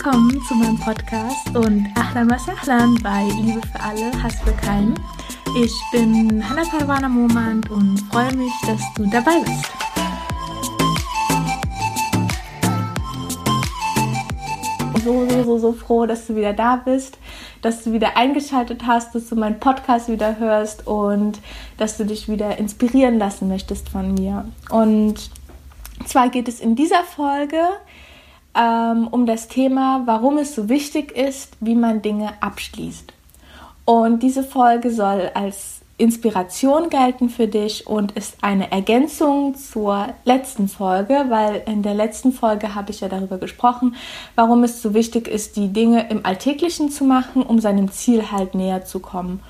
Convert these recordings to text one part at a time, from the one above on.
Willkommen zu meinem Podcast und Ahlan was Ahlan bei Liebe für alle, Hass für keinen. Ich bin Hannah Parwana Momand und freue mich, dass du dabei bist. So, so, so, so froh, dass du wieder da bist, dass du wieder eingeschaltet hast, dass du meinen Podcast wieder hörst und dass du dich wieder inspirieren lassen möchtest von mir. Und zwar geht es in dieser Folge ähm, um das Thema, warum es so wichtig ist, wie man Dinge abschließt. Und diese Folge soll als Inspiration gelten für dich und ist eine Ergänzung zur letzten Folge, weil in der letzten Folge habe ich ja darüber gesprochen, warum es so wichtig ist, die Dinge im Alltäglichen zu machen, um seinem Ziel halt näher zu kommen.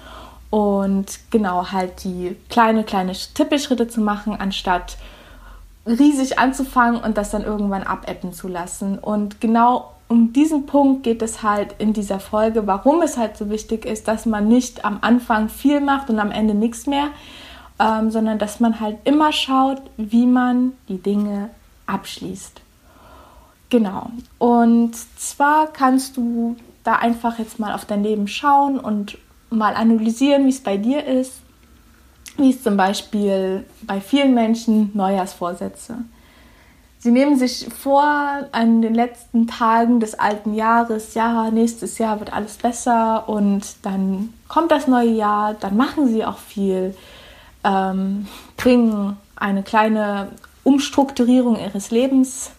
Und genau halt die kleine, kleine Tippelschritte zu machen, anstatt riesig anzufangen und das dann irgendwann abebben zu lassen. Und genau um diesen Punkt geht es halt in dieser Folge, warum es halt so wichtig ist, dass man nicht am Anfang viel macht und am Ende nichts mehr, ähm, sondern dass man halt immer schaut, wie man die Dinge abschließt. Genau. Und zwar kannst du da einfach jetzt mal auf dein Leben schauen und mal analysieren, wie es bei dir ist wie es zum Beispiel bei vielen Menschen Neujahrsvorsätze. Sie nehmen sich vor, an den letzten Tagen des alten Jahres, ja, nächstes Jahr wird alles besser und dann kommt das neue Jahr, dann machen sie auch viel, ähm, bringen eine kleine Umstrukturierung ihres Lebens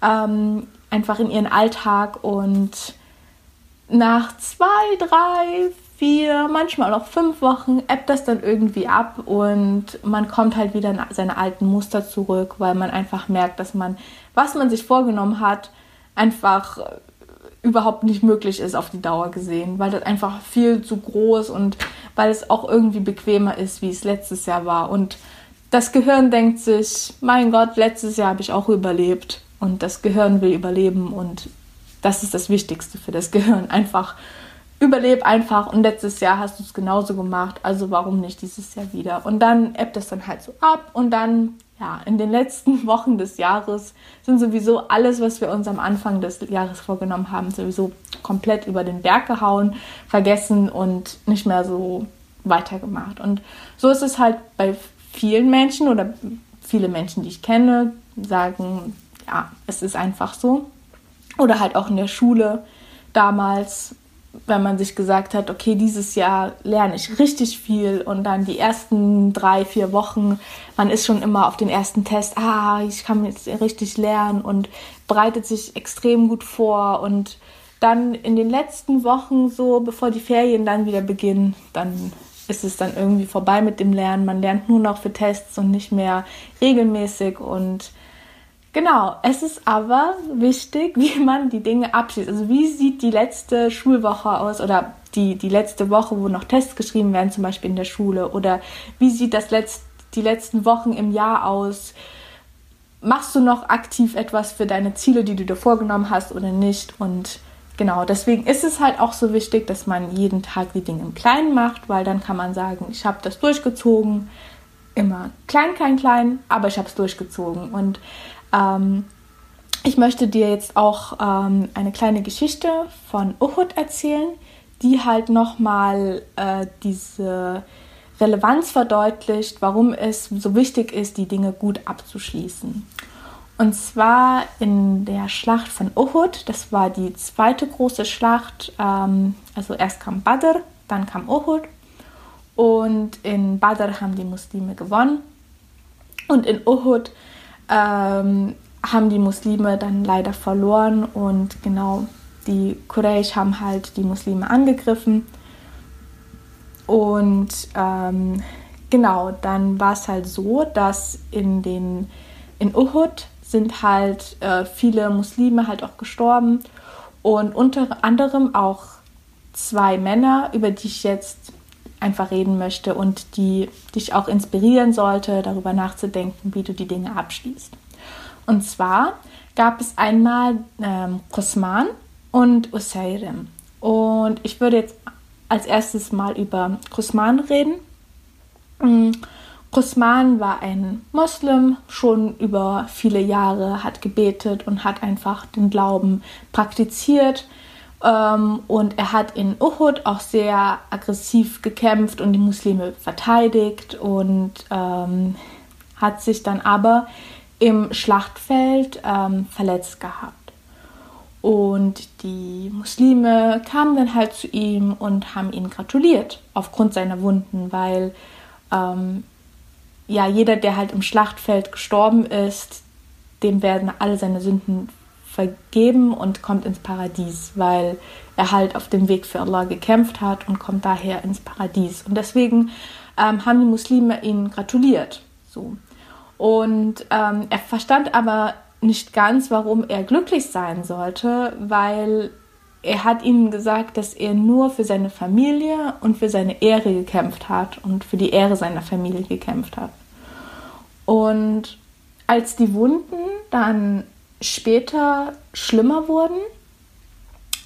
ähm, einfach in ihren Alltag und nach zwei, drei, vier, manchmal auch fünf Wochen ebbt das dann irgendwie ab und man kommt halt wieder in seine alten Muster zurück, weil man einfach merkt, dass man, was man sich vorgenommen hat, einfach überhaupt nicht möglich ist auf die Dauer gesehen, weil das einfach viel zu groß und weil es auch irgendwie bequemer ist, wie es letztes Jahr war. Und das Gehirn denkt sich, mein Gott, letztes Jahr habe ich auch überlebt und das Gehirn will überleben und das ist das Wichtigste für das Gehirn, einfach überleb einfach und letztes Jahr hast du es genauso gemacht, also warum nicht dieses Jahr wieder? Und dann ebbt es dann halt so ab und dann, ja, in den letzten Wochen des Jahres sind sowieso alles, was wir uns am Anfang des Jahres vorgenommen haben, sowieso komplett über den Berg gehauen, vergessen und nicht mehr so weitergemacht. Und so ist es halt bei vielen Menschen oder viele Menschen, die ich kenne, sagen, ja, es ist einfach so. Oder halt auch in der Schule damals wenn man sich gesagt hat, okay, dieses Jahr lerne ich richtig viel und dann die ersten drei, vier Wochen, man ist schon immer auf den ersten Test, ah, ich kann jetzt richtig lernen und bereitet sich extrem gut vor und dann in den letzten Wochen, so bevor die Ferien dann wieder beginnen, dann ist es dann irgendwie vorbei mit dem Lernen. Man lernt nur noch für Tests und nicht mehr regelmäßig und Genau, es ist aber wichtig, wie man die Dinge abschließt. Also wie sieht die letzte Schulwoche aus oder die, die letzte Woche, wo noch Tests geschrieben werden, zum Beispiel in der Schule? Oder wie sieht das letzt, die letzten Wochen im Jahr aus? Machst du noch aktiv etwas für deine Ziele, die du dir vorgenommen hast oder nicht? Und genau, deswegen ist es halt auch so wichtig, dass man jeden Tag die Dinge im Kleinen macht, weil dann kann man sagen, ich habe das durchgezogen. Immer klein, klein, klein, aber ich habe es durchgezogen. Und ähm, ich möchte dir jetzt auch ähm, eine kleine Geschichte von Uhud erzählen, die halt nochmal äh, diese Relevanz verdeutlicht, warum es so wichtig ist, die Dinge gut abzuschließen. Und zwar in der Schlacht von Uhud, das war die zweite große Schlacht, ähm, also erst kam Badr, dann kam Uhud und in Badr haben die Muslime gewonnen und in Uhud ähm, haben die Muslime dann leider verloren und genau die Quraysh haben halt die Muslime angegriffen. Und ähm, genau dann war es halt so, dass in den in Uhud sind halt äh, viele Muslime halt auch gestorben. Und unter anderem auch zwei Männer, über die ich jetzt einfach reden möchte und die dich auch inspirieren sollte, darüber nachzudenken, wie du die Dinge abschließt. Und zwar gab es einmal ähm, Qusman und Usairim. Und ich würde jetzt als erstes mal über Qusman reden. Mm, Qusman war ein Moslem, schon über viele Jahre, hat gebetet und hat einfach den Glauben praktiziert. Ähm, und er hat in Uhud auch sehr aggressiv gekämpft und die Muslime verteidigt und ähm, hat sich dann aber im Schlachtfeld ähm, verletzt gehabt. Und die Muslime kamen dann halt zu ihm und haben ihn gratuliert aufgrund seiner Wunden, weil ähm, ja jeder, der halt im Schlachtfeld gestorben ist, dem werden alle seine Sünden vergeben und kommt ins Paradies, weil er halt auf dem Weg für Allah gekämpft hat und kommt daher ins Paradies. Und deswegen ähm, haben die Muslime ihn gratuliert. So. Und ähm, er verstand aber nicht ganz, warum er glücklich sein sollte, weil er hat ihnen gesagt, dass er nur für seine Familie und für seine Ehre gekämpft hat und für die Ehre seiner Familie gekämpft hat. Und als die Wunden dann später schlimmer wurden,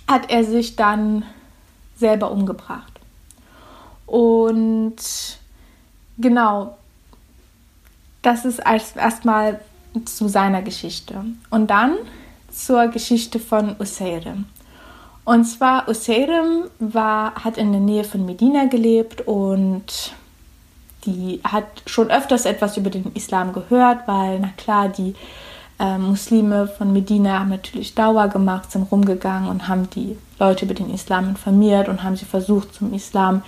hat er sich dann selber umgebracht. Und genau, das ist erstmal zu seiner Geschichte. Und dann zur Geschichte von Useirim. Und zwar Useirim war, hat in der Nähe von Medina gelebt und die hat schon öfters etwas über den Islam gehört, weil, na klar, die äh, Muslime von Medina haben natürlich Dauer gemacht, sind rumgegangen und haben die Leute über den Islam informiert und haben sie versucht, zum Islam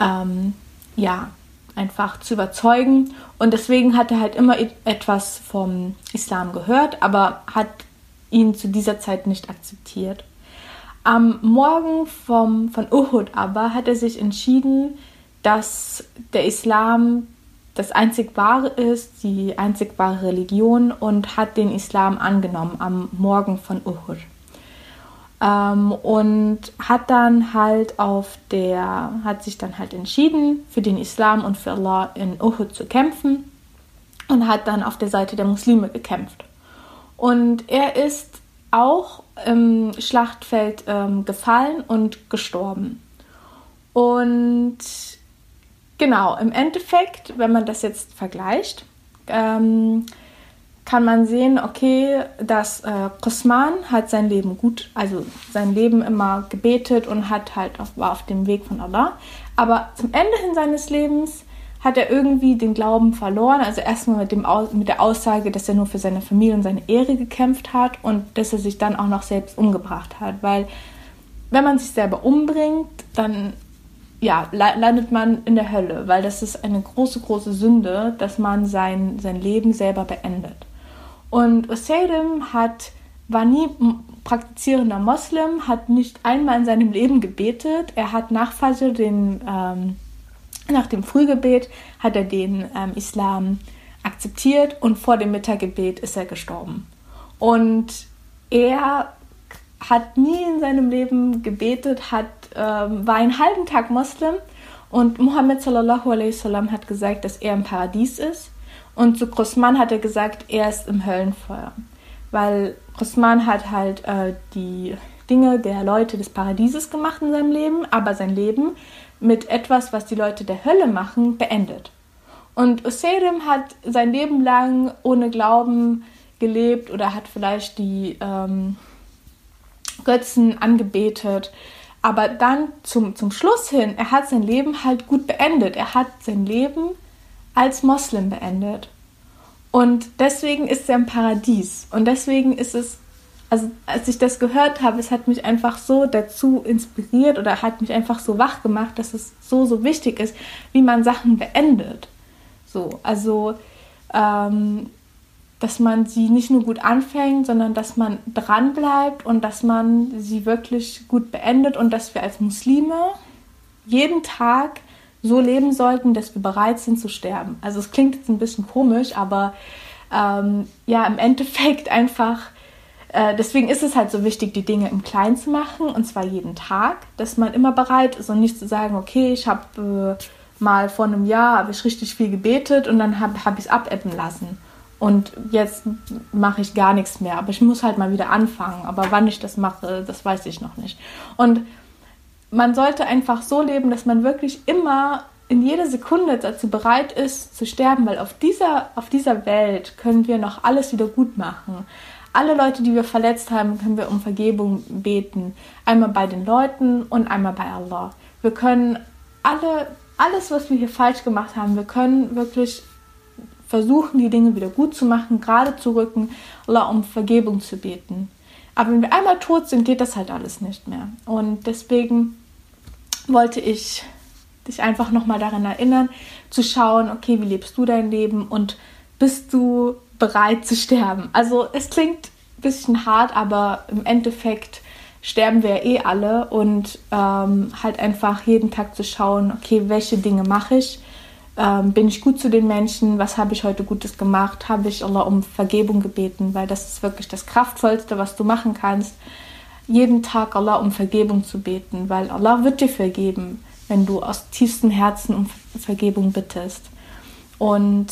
ähm, ja, einfach zu überzeugen. Und deswegen hat er halt immer etwas vom Islam gehört, aber hat ihn zu dieser Zeit nicht akzeptiert. Am Morgen vom, von Uhud aber hat er sich entschieden, dass der Islam das einzig wahre ist, die einzig wahre Religion und hat den Islam angenommen am Morgen von Uhud. Ähm, und hat dann halt auf der, hat sich dann halt entschieden, für den Islam und für Allah in Uhud zu kämpfen und hat dann auf der Seite der Muslime gekämpft. Und er ist auch im Schlachtfeld ähm, gefallen und gestorben. Und genau, im Endeffekt, wenn man das jetzt vergleicht, ähm, kann man sehen, okay, dass äh, Qusman hat sein Leben gut, also sein Leben immer gebetet und hat halt auf, war auf dem Weg von Allah. Aber zum Ende hin seines Lebens hat er irgendwie den Glauben verloren. Also erstmal mit, mit der Aussage, dass er nur für seine Familie und seine Ehre gekämpft hat und dass er sich dann auch noch selbst umgebracht hat. Weil wenn man sich selber umbringt, dann ja, landet man in der Hölle, weil das ist eine große, große Sünde, dass man sein, sein Leben selber beendet. Und Oseidim hat, war nie praktizierender Moslem, hat nicht einmal in seinem Leben gebetet. Er hat nach Fajr, den, ähm, nach dem Frühgebet, hat er den ähm, Islam akzeptiert und vor dem Mittaggebet ist er gestorben. Und er hat nie in seinem Leben gebetet, hat, ähm, war einen halben Tag Moslem und Muhammad sallallahu alaihi wasallam hat gesagt, dass er im Paradies ist und zu Grossmann hat er gesagt, er ist im Höllenfeuer. Weil Grossmann hat halt äh, die Dinge der Leute des Paradieses gemacht in seinem Leben, aber sein Leben mit etwas, was die Leute der Hölle machen, beendet. Und Oseirim hat sein Leben lang ohne Glauben gelebt oder hat vielleicht die ähm, Götzen angebetet. Aber dann zum, zum Schluss hin, er hat sein Leben halt gut beendet. Er hat sein Leben als Moslem beendet. Und deswegen ist er im Paradies. Und deswegen ist es, also als ich das gehört habe, es hat mich einfach so dazu inspiriert oder hat mich einfach so wach gemacht, dass es so, so wichtig ist, wie man Sachen beendet. So, also, ähm, dass man sie nicht nur gut anfängt, sondern dass man dran bleibt und dass man sie wirklich gut beendet und dass wir als Muslime jeden Tag so leben sollten, dass wir bereit sind zu sterben. Also es klingt jetzt ein bisschen komisch, aber ähm, ja, im Endeffekt einfach, äh, deswegen ist es halt so wichtig, die Dinge im Kleinen zu machen und zwar jeden Tag, dass man immer bereit ist und nicht zu sagen, okay, ich habe äh, mal vor einem Jahr habe ich richtig viel gebetet und dann habe hab ich es abebben lassen. Und jetzt mache ich gar nichts mehr. Aber ich muss halt mal wieder anfangen. Aber wann ich das mache, das weiß ich noch nicht. Und man sollte einfach so leben, dass man wirklich immer in jeder Sekunde dazu bereit ist zu sterben, weil auf dieser, auf dieser Welt können wir noch alles wieder gut machen. Alle Leute, die wir verletzt haben, können wir um Vergebung beten. Einmal bei den Leuten und einmal bei Allah. Wir können alle, alles, was wir hier falsch gemacht haben, wir können wirklich versuchen, die Dinge wieder gut zu machen, gerade zu rücken, Allah um Vergebung zu beten. Aber wenn wir einmal tot sind, geht das halt alles nicht mehr. Und deswegen wollte ich dich einfach nochmal daran erinnern, zu schauen, okay, wie lebst du dein Leben und bist du bereit zu sterben? Also es klingt ein bisschen hart, aber im Endeffekt sterben wir ja eh alle und ähm, halt einfach jeden Tag zu schauen, okay, welche Dinge mache ich? Ähm, bin ich gut zu den Menschen? Was habe ich heute Gutes gemacht? Habe ich Allah um Vergebung gebeten? Weil das ist wirklich das Kraftvollste, was du machen kannst. Jeden Tag Allah um Vergebung zu beten, weil Allah wird dir vergeben wenn du aus tiefstem Herzen um Vergebung bittest. Und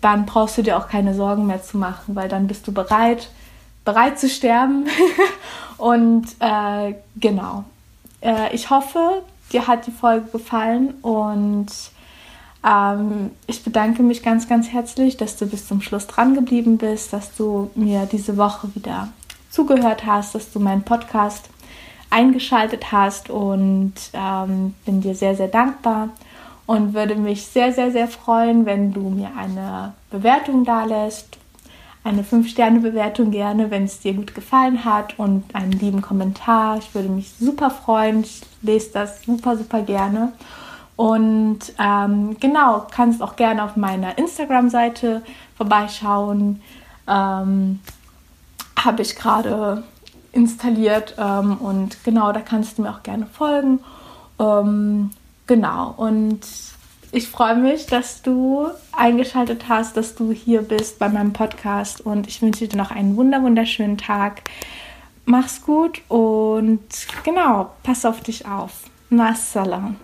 dann brauchst du dir auch keine Sorgen mehr zu machen, weil dann bist du bereit, bereit zu sterben. und äh, genau. Äh, ich hoffe, dir hat die Folge gefallen und ähm, ich bedanke mich ganz, ganz herzlich, dass du bis zum Schluss dran geblieben bist, dass du mir diese Woche wieder zugehört hast, dass du meinen Podcast eingeschaltet hast und ähm, bin dir sehr, sehr dankbar und würde mich sehr, sehr, sehr freuen, wenn du mir eine Bewertung da lässt. Eine 5-Sterne-Bewertung gerne, wenn es dir gut gefallen hat und einen lieben Kommentar. Ich würde mich super freuen. Ich lese das super, super gerne. Und ähm, genau, kannst auch gerne auf meiner Instagram-Seite vorbeischauen. Ähm, Habe ich gerade installiert ähm, und genau, da kannst du mir auch gerne folgen. Ähm, genau, und ich freue mich, dass du eingeschaltet hast, dass du hier bist bei meinem Podcast und ich wünsche dir noch einen wunder wunderschönen Tag. Mach's gut und genau, pass auf dich auf. Massalam.